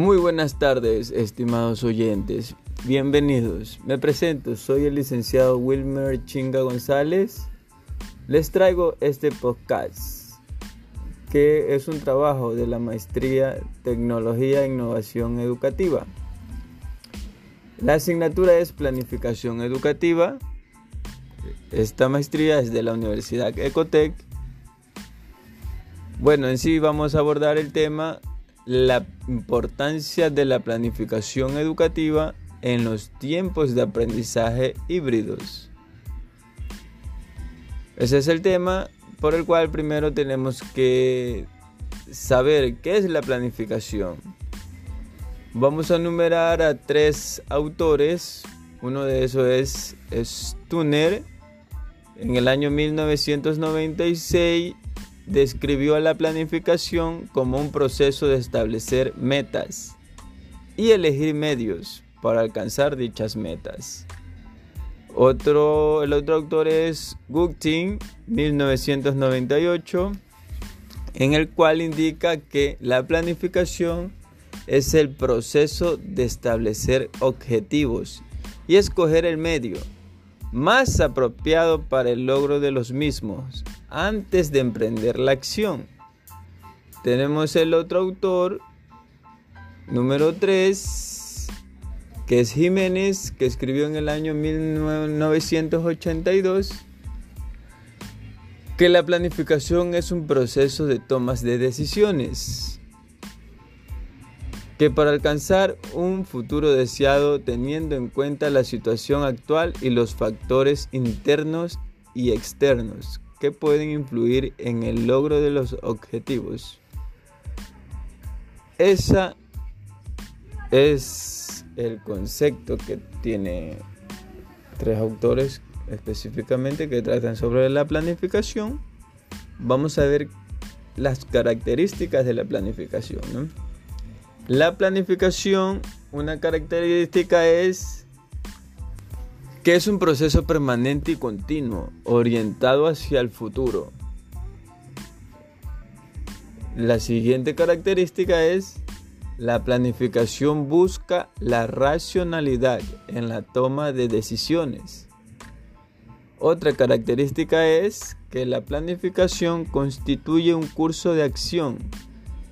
Muy buenas tardes, estimados oyentes. Bienvenidos. Me presento, soy el licenciado Wilmer Chinga González. Les traigo este podcast, que es un trabajo de la maestría Tecnología e Innovación Educativa. La asignatura es Planificación Educativa. Esta maestría es de la Universidad Ecotec. Bueno, en sí vamos a abordar el tema la importancia de la planificación educativa en los tiempos de aprendizaje híbridos. Ese es el tema por el cual primero tenemos que saber qué es la planificación. Vamos a enumerar a tres autores. Uno de esos es Stunner en el año 1996 describió a la planificación como un proceso de establecer metas y elegir medios para alcanzar dichas metas. Otro, el otro autor es Guptin, 1998, en el cual indica que la planificación es el proceso de establecer objetivos y escoger el medio más apropiado para el logro de los mismos antes de emprender la acción. Tenemos el otro autor, número 3, que es Jiménez, que escribió en el año 1982 que la planificación es un proceso de tomas de decisiones que para alcanzar un futuro deseado teniendo en cuenta la situación actual y los factores internos y externos que pueden influir en el logro de los objetivos. Esa es el concepto que tiene tres autores específicamente que tratan sobre la planificación. Vamos a ver las características de la planificación. La planificación, una característica es que es un proceso permanente y continuo, orientado hacia el futuro. La siguiente característica es la planificación busca la racionalidad en la toma de decisiones. Otra característica es que la planificación constituye un curso de acción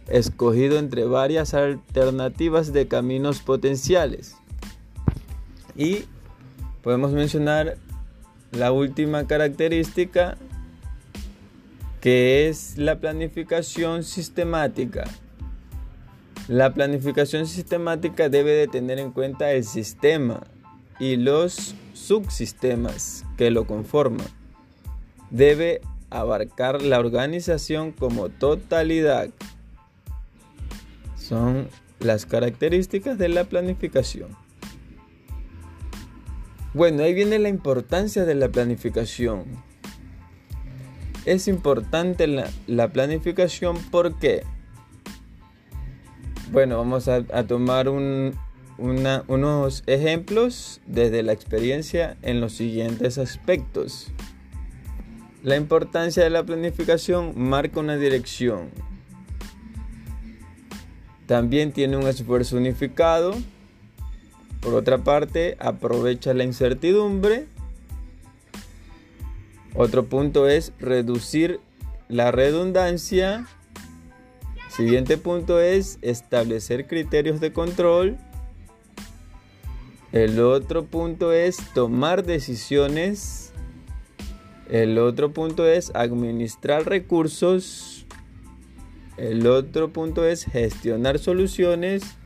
escogido entre varias alternativas de caminos potenciales. Y podemos mencionar la última característica que es la planificación sistemática. La planificación sistemática debe de tener en cuenta el sistema y los subsistemas que lo conforman. Debe abarcar la organización como totalidad son las características de la planificación. Bueno, ahí viene la importancia de la planificación. Es importante la, planificación porque, bueno, vamos a, tomar unos ejemplos desde la experiencia en los siguientes aspectos. La importancia de la planificación marca una dirección, también tiene un esfuerzo unificado. Por otra parte, aprovecha la incertidumbre. Otro punto es reducir la redundancia. Siguiente punto es establecer criterios de control. El otro punto es tomar decisiones. El otro punto es administrar recursos. El otro punto es gestionar soluciones.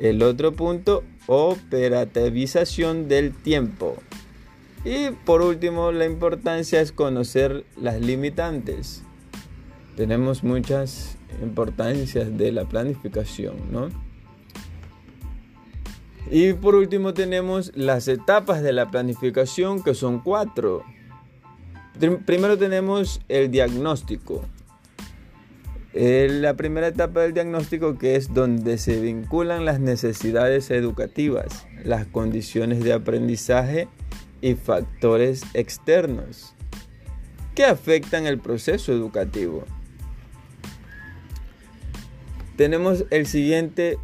El otro punto, operativización del tiempo. Y por último, la importancia es conocer las limitantes. Tenemos muchas importancias de la planificación, ¿no? Y por último tenemos las etapas de la planificación que son cuatro. Primero tenemos el diagnóstico. Eh, la primera etapa del diagnóstico que es donde se vinculan las necesidades educativas, las condiciones de aprendizaje y factores externos que afectan el proceso educativo. Tenemos el siguiente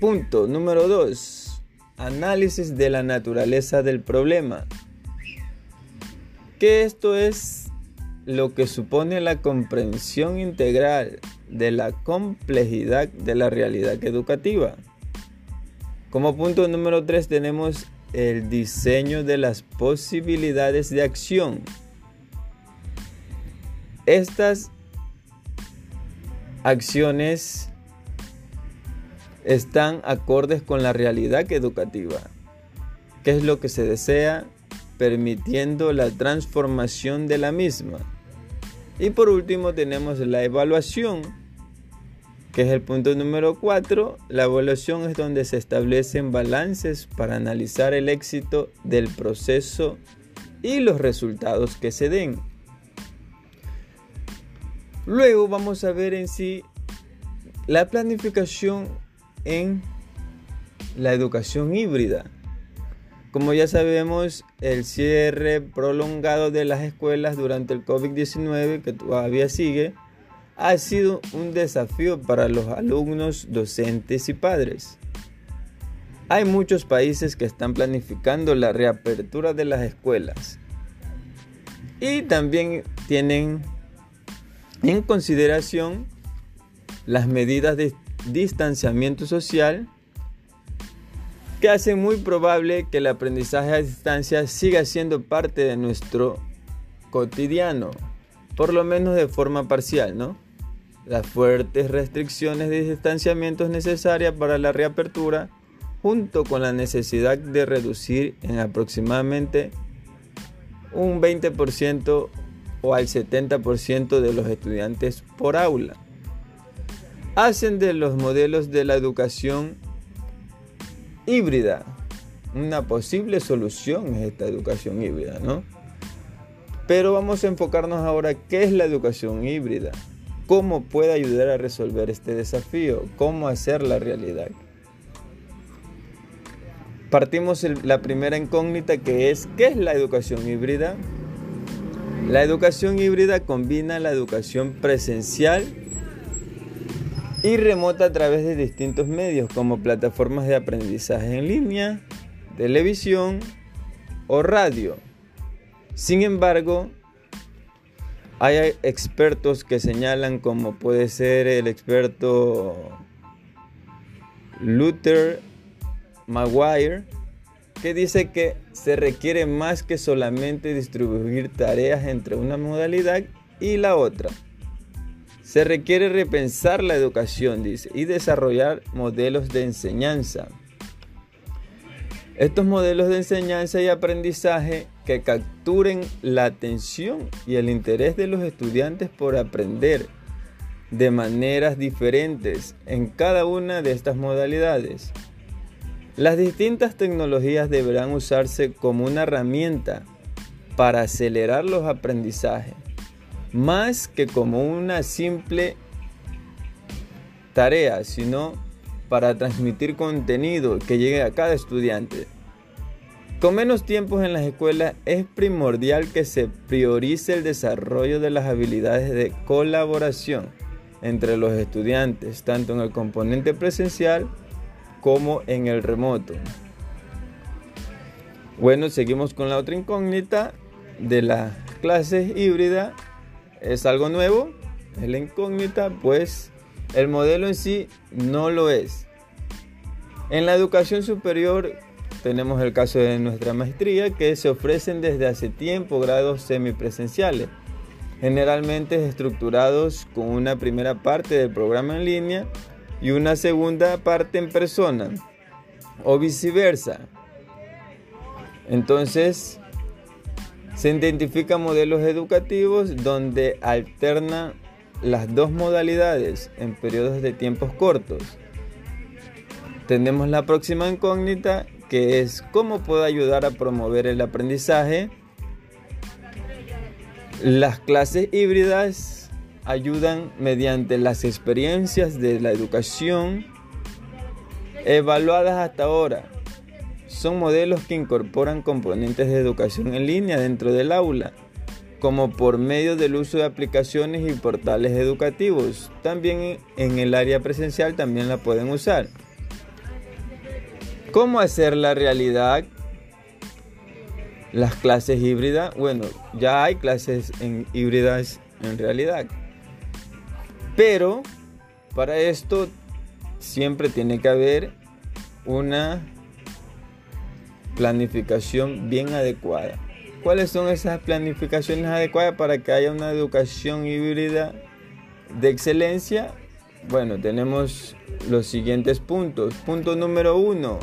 Punto número 2. Análisis de la naturaleza del problema. Que esto es lo que supone la comprensión integral de la complejidad de la realidad educativa. Como punto número 3 tenemos el diseño de las posibilidades de acción. Estas acciones están acordes con la realidad educativa. ¿Qué es lo que se desea? Permitiendo la transformación de la misma. Y por último tenemos la evaluación, que es el punto número 4. La evaluación es donde se establecen balances para analizar el éxito del proceso y los resultados que se den. Luego vamos a ver en sí la planificación en la educación híbrida. Como ya sabemos, el cierre prolongado de las escuelas durante el COVID-19, que todavía sigue, ha sido un desafío para los alumnos, docentes y padres. Hay muchos países que están planificando la reapertura de las escuelas y también tienen en consideración las medidas de distanciamiento social que hace muy probable que el aprendizaje a distancia siga siendo parte de nuestro cotidiano, por lo menos de forma parcial, ¿no? Las fuertes restricciones de distanciamiento es necesaria para la reapertura, junto con la necesidad de reducir en aproximadamente un 20% o al 70% de los estudiantes por aula hacen de los modelos de la educación híbrida. Una posible solución es esta educación híbrida, ¿no? Pero vamos a enfocarnos ahora qué es la educación híbrida, cómo puede ayudar a resolver este desafío, cómo hacer la realidad. Partimos la primera incógnita que es ¿qué es la educación híbrida? La educación híbrida combina la educación presencial y remota a través de distintos medios como plataformas de aprendizaje en línea, televisión o radio. Sin embargo, hay expertos que señalan como puede ser el experto Luther Maguire, que dice que se requiere más que solamente distribuir tareas entre una modalidad y la otra. Se requiere repensar la educación, y desarrollar modelos de enseñanza. Estos modelos de enseñanza y aprendizaje que capturen la atención y el interés de los estudiantes por aprender de maneras diferentes en cada una de estas modalidades. Las distintas tecnologías deberán usarse como una herramienta para acelerar los aprendizajes más que como una simple tarea, sino para transmitir contenido que llegue a cada estudiante. Con menos tiempos en las escuelas es primordial que se priorice el desarrollo de las habilidades de colaboración entre los estudiantes, tanto en el componente presencial como en el remoto. Bueno, seguimos con la otra incógnita de las clases híbridas es algo nuevo, es la incógnita, pues el modelo en sí no lo es. En la educación superior tenemos el caso de nuestra maestría que se ofrecen desde hace tiempo grados semipresenciales, generalmente estructurados con una primera parte del programa en línea y una segunda parte en persona o viceversa. Entonces, se identifican modelos educativos donde alterna las dos modalidades en periodos de tiempos cortos. Tenemos la próxima incógnita que es cómo puedo ayudar a promover el aprendizaje. Las clases híbridas ayudan mediante las experiencias de la educación evaluadas hasta ahora son modelos que incorporan componentes de educación en línea dentro del aula, como por medio del uso de aplicaciones y portales educativos. También en el área presencial también la pueden usar. ¿Cómo hacer la realidad? Las clases híbridas, bueno, ya hay clases en híbridas en realidad. Pero para esto siempre tiene que haber una planificación bien adecuada. ¿Cuáles son esas planificaciones adecuadas para que haya una educación híbrida de excelencia? Bueno, tenemos los siguientes puntos. Punto número uno,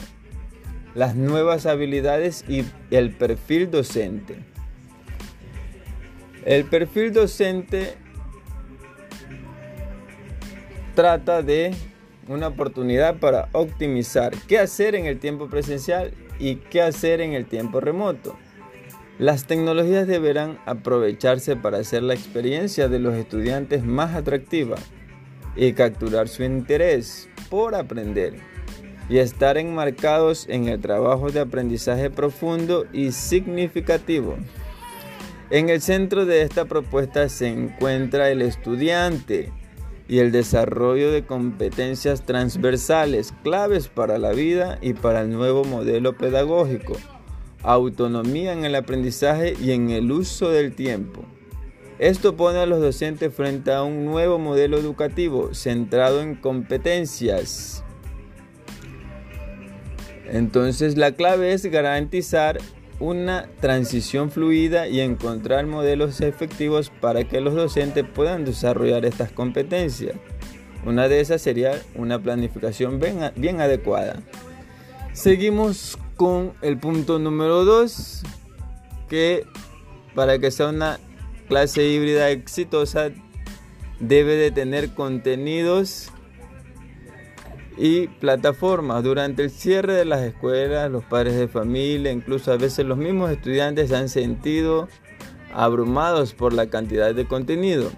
las nuevas habilidades y el perfil docente. El perfil docente trata de una oportunidad para optimizar qué hacer en el tiempo presencial y qué hacer en el tiempo remoto. Las tecnologías deberán aprovecharse para hacer la experiencia de los estudiantes más atractiva y capturar su interés por aprender y estar enmarcados en el trabajo de aprendizaje profundo y significativo. En el centro de esta propuesta se encuentra el estudiante, y el desarrollo de competencias transversales claves para la vida y para el nuevo modelo pedagógico, autonomía en el aprendizaje y en el uso del tiempo. Esto pone a los docentes frente a un nuevo modelo educativo centrado en competencias. Entonces la clave es garantizar una transición fluida y encontrar modelos efectivos para que los docentes puedan desarrollar estas competencias. Una de esas sería una planificación bien, adecuada. Seguimos con el punto número 2, que para que sea una clase híbrida exitosa debe de tener contenidos y plataformas. Durante el cierre de las escuelas, los padres de familia, incluso a veces los mismos estudiantes se han sentido abrumados por la cantidad de contenido.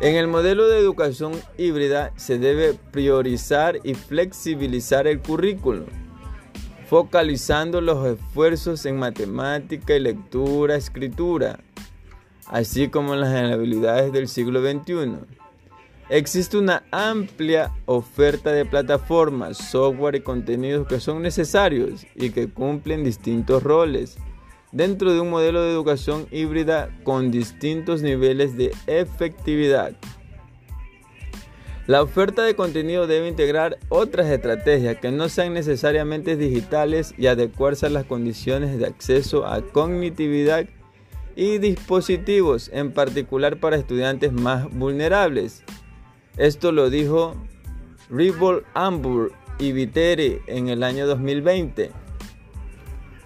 En el modelo de educación híbrida se debe priorizar y flexibilizar el currículo, focalizando los esfuerzos en matemática y lectura, escritura, así como en las habilidades del siglo XXI. Existe una amplia oferta de plataformas, software y contenidos que son necesarios y que cumplen distintos roles dentro de un modelo de educación híbrida con distintos niveles de efectividad. La oferta de contenido debe integrar otras estrategias que no sean necesariamente digitales y adecuarse a las condiciones de acceso a cognitividad y dispositivos, en particular para estudiantes más vulnerables. Esto lo dijo Ribble Ambur y Vitere en el año 2020.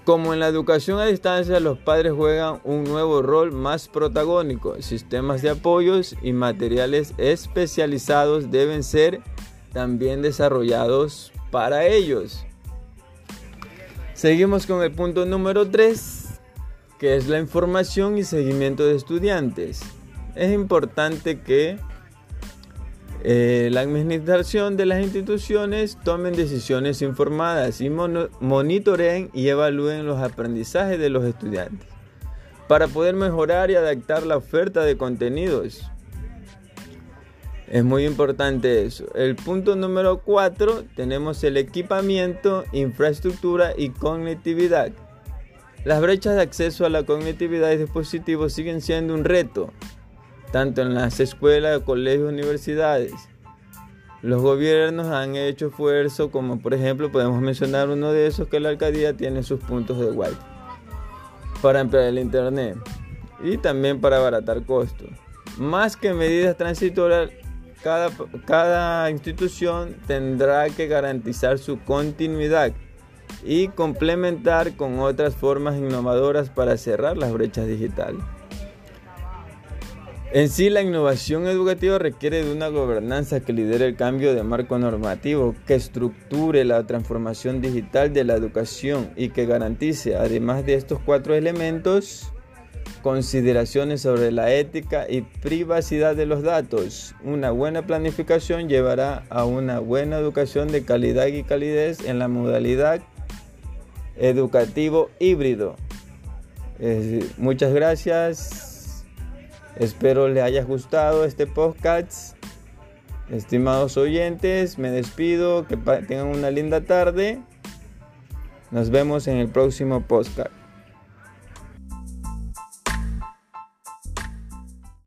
Como en la educación a distancia, los padres juegan un nuevo rol más protagónico. Sistemas de apoyos y materiales especializados deben ser también desarrollados para ellos. Seguimos con el punto número 3, que es la información y seguimiento de estudiantes. Es importante que eh, la administración de las instituciones tomen decisiones informadas y monitoreen y evalúen los aprendizajes de los estudiantes para poder mejorar y adaptar la oferta de contenidos. Es muy importante eso. El punto número 4 tenemos el equipamiento, infraestructura y conectividad. Las brechas de acceso a la conectividad y dispositivos siguen siendo un reto tanto en las escuelas, colegios, universidades. Los gobiernos han hecho esfuerzo, como por ejemplo podemos mencionar uno de esos que la alcaldía tiene sus puntos de Wi-Fi para emplear el internet y también para abaratar costos. Más que medidas transitorias, cada, cada institución tendrá que garantizar su continuidad y complementar con otras formas innovadoras para cerrar las brechas digitales. En sí, la innovación educativa requiere de una gobernanza que lidere el cambio de marco normativo, que estructure la transformación digital de la educación y que garantice, además de estos cuatro elementos, consideraciones sobre la ética y privacidad de los datos. Una buena planificación llevará a una buena educación de calidad y calidez en la modalidad educativo híbrido. muchas gracias. Espero les haya gustado este podcast. Estimados oyentes, me despido, que tengan una linda tarde Nos vemos en el próximo podcast.